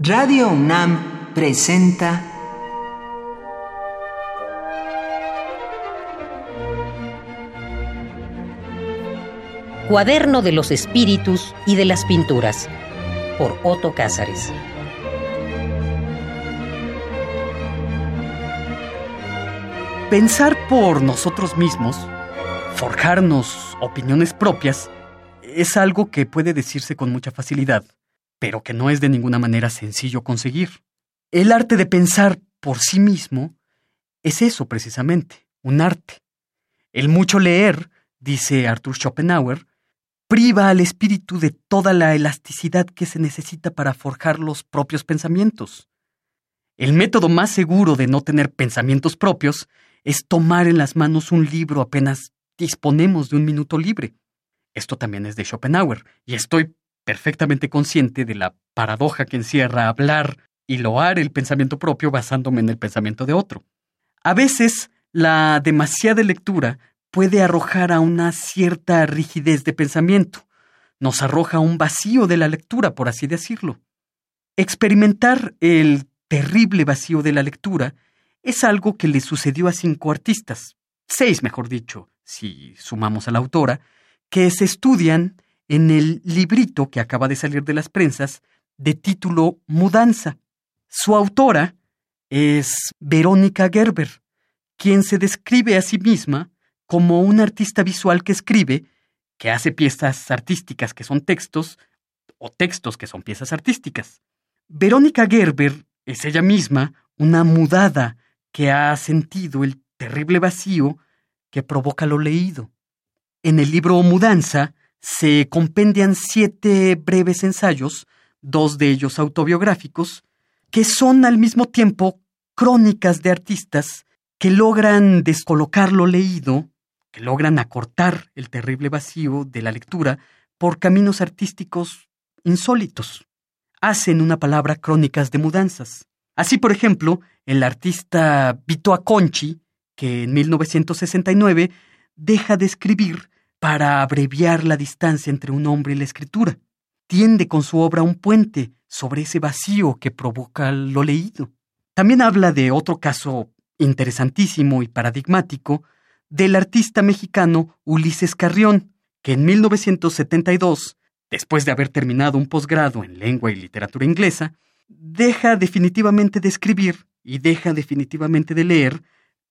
Radio UNAM presenta Cuaderno de los Espíritus y de las Pinturas por Otto Cázares. Pensar por nosotros mismos, forjarnos opiniones propias, es algo que puede decirse con mucha facilidad, pero que no es de ninguna manera sencillo conseguir. El arte de pensar por sí mismo es eso precisamente, un arte. El mucho leer, dice Arthur Schopenhauer, priva al espíritu de toda la elasticidad que se necesita para forjar los propios pensamientos. El método más seguro de no tener pensamientos propios es tomar en las manos un libro apenas disponemos de un minuto libre. Esto también es de Schopenhauer, y estoy perfectamente consciente de la paradoja que encierra hablar y loar el pensamiento propio basándome en el pensamiento de otro. A veces, la demasiada lectura puede arrojar a una cierta rigidez de pensamiento, nos arroja un vacío de la lectura, por así decirlo. Experimentar el terrible vacío de la lectura es algo que le sucedió a cinco artistas, seis mejor dicho, si sumamos a la autora, que se estudian en el librito que acaba de salir de las prensas de título Mudanza. Su autora es Verónica Gerber, quien se describe a sí misma como un artista visual que escribe, que hace piezas artísticas que son textos, o textos que son piezas artísticas. Verónica Gerber es ella misma una mudada que ha sentido el terrible vacío que provoca lo leído. En el libro Mudanza se compendian siete breves ensayos, dos de ellos autobiográficos, que son al mismo tiempo crónicas de artistas que logran descolocar lo leído que logran acortar el terrible vacío de la lectura por caminos artísticos insólitos. Hacen una palabra crónicas de mudanzas. Así, por ejemplo, el artista Vito Aconchi, que en 1969 deja de escribir para abreviar la distancia entre un hombre y la escritura. Tiende con su obra un puente sobre ese vacío que provoca lo leído. También habla de otro caso interesantísimo y paradigmático del artista mexicano Ulises Carrión, que en 1972, después de haber terminado un posgrado en lengua y literatura inglesa, deja definitivamente de escribir y deja definitivamente de leer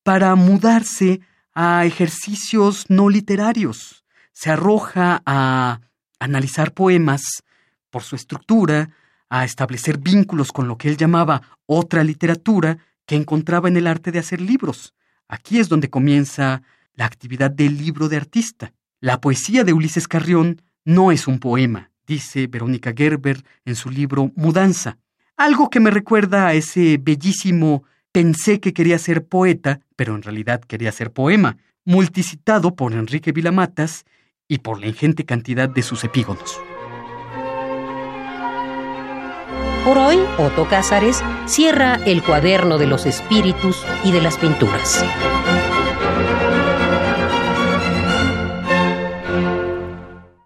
para mudarse a ejercicios no literarios. Se arroja a analizar poemas por su estructura, a establecer vínculos con lo que él llamaba otra literatura que encontraba en el arte de hacer libros. Aquí es donde comienza la actividad del libro de artista. La poesía de Ulises Carrión no es un poema, dice Verónica Gerber en su libro Mudanza. Algo que me recuerda a ese bellísimo Pensé que quería ser poeta, pero en realidad quería ser poema, multicitado por Enrique Vilamatas y por la ingente cantidad de sus epígonos. Por hoy, Otto Cázares cierra el cuaderno de los espíritus y de las pinturas.